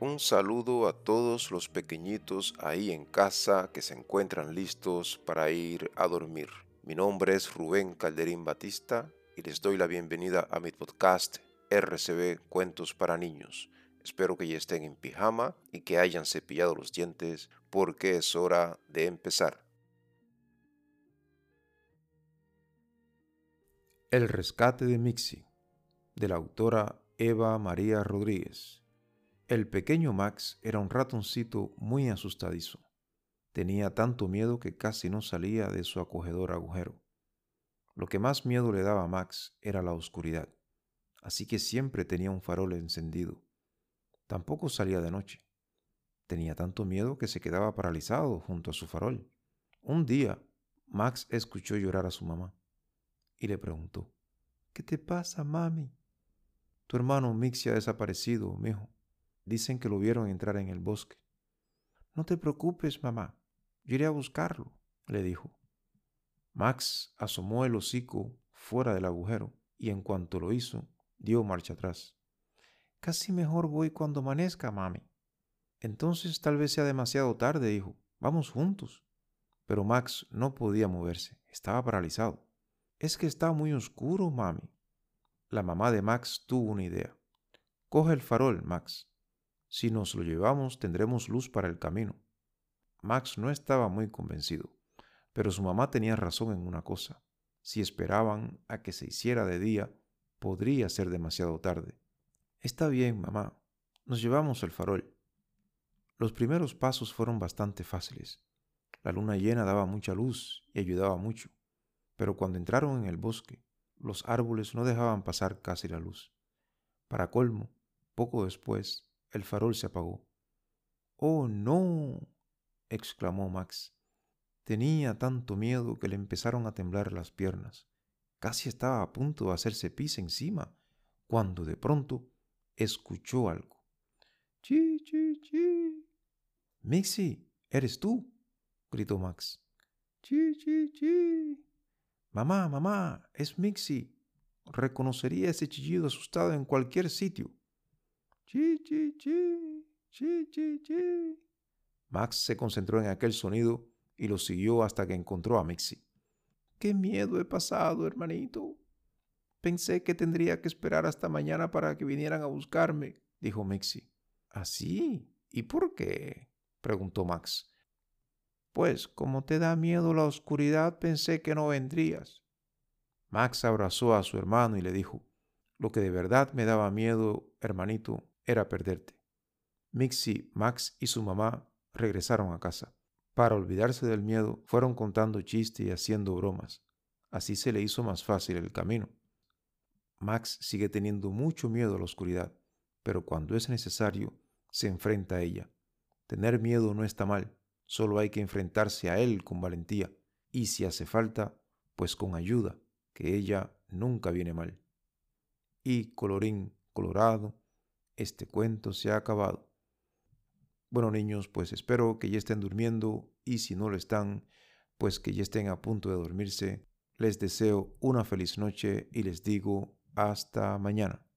Un saludo a todos los pequeñitos ahí en casa que se encuentran listos para ir a dormir. Mi nombre es Rubén Calderín Batista y les doy la bienvenida a mi podcast RCB Cuentos para Niños. Espero que ya estén en pijama y que hayan cepillado los dientes porque es hora de empezar. El rescate de Mixi, de la autora Eva María Rodríguez. El pequeño Max era un ratoncito muy asustadizo. Tenía tanto miedo que casi no salía de su acogedor agujero. Lo que más miedo le daba a Max era la oscuridad, así que siempre tenía un farol encendido. Tampoco salía de noche. Tenía tanto miedo que se quedaba paralizado junto a su farol. Un día, Max escuchó llorar a su mamá y le preguntó, ¿Qué te pasa, mami? Tu hermano Mixi ha desaparecido, mijo. Dicen que lo vieron entrar en el bosque. No te preocupes, mamá. Yo iré a buscarlo, le dijo. Max asomó el hocico fuera del agujero y en cuanto lo hizo, dio marcha atrás. Casi mejor voy cuando amanezca, mami. Entonces tal vez sea demasiado tarde, dijo. Vamos juntos. Pero Max no podía moverse, estaba paralizado. Es que está muy oscuro, mami. La mamá de Max tuvo una idea. Coge el farol, Max. Si nos lo llevamos tendremos luz para el camino. Max no estaba muy convencido, pero su mamá tenía razón en una cosa. Si esperaban a que se hiciera de día, podría ser demasiado tarde. Está bien, mamá. Nos llevamos el farol. Los primeros pasos fueron bastante fáciles. La luna llena daba mucha luz y ayudaba mucho, pero cuando entraron en el bosque, los árboles no dejaban pasar casi la luz. Para colmo, poco después, el farol se apagó. Oh, no. exclamó Max. Tenía tanto miedo que le empezaron a temblar las piernas. Casi estaba a punto de hacerse pis encima, cuando de pronto escuchó algo. Chi, chi, chi. Mixi, ¿eres tú? gritó Max. Chi, chi, chi. Mamá, mamá, es Mixi. Reconocería ese chillido asustado en cualquier sitio. Chi, chi, chi, chi, chi, chi. Max se concentró en aquel sonido y lo siguió hasta que encontró a Mixi. Qué miedo he pasado, hermanito. Pensé que tendría que esperar hasta mañana para que vinieran a buscarme, dijo Mixi. ¿Así? ¿Y por qué? preguntó Max. Pues como te da miedo la oscuridad, pensé que no vendrías. Max abrazó a su hermano y le dijo, Lo que de verdad me daba miedo, hermanito, era perderte. Mixi, Max y su mamá regresaron a casa. Para olvidarse del miedo, fueron contando chistes y haciendo bromas. Así se le hizo más fácil el camino. Max sigue teniendo mucho miedo a la oscuridad, pero cuando es necesario, se enfrenta a ella. Tener miedo no está mal, solo hay que enfrentarse a él con valentía, y si hace falta, pues con ayuda, que ella nunca viene mal. Y colorín colorado, este cuento se ha acabado. Bueno niños, pues espero que ya estén durmiendo y si no lo están, pues que ya estén a punto de dormirse. Les deseo una feliz noche y les digo hasta mañana.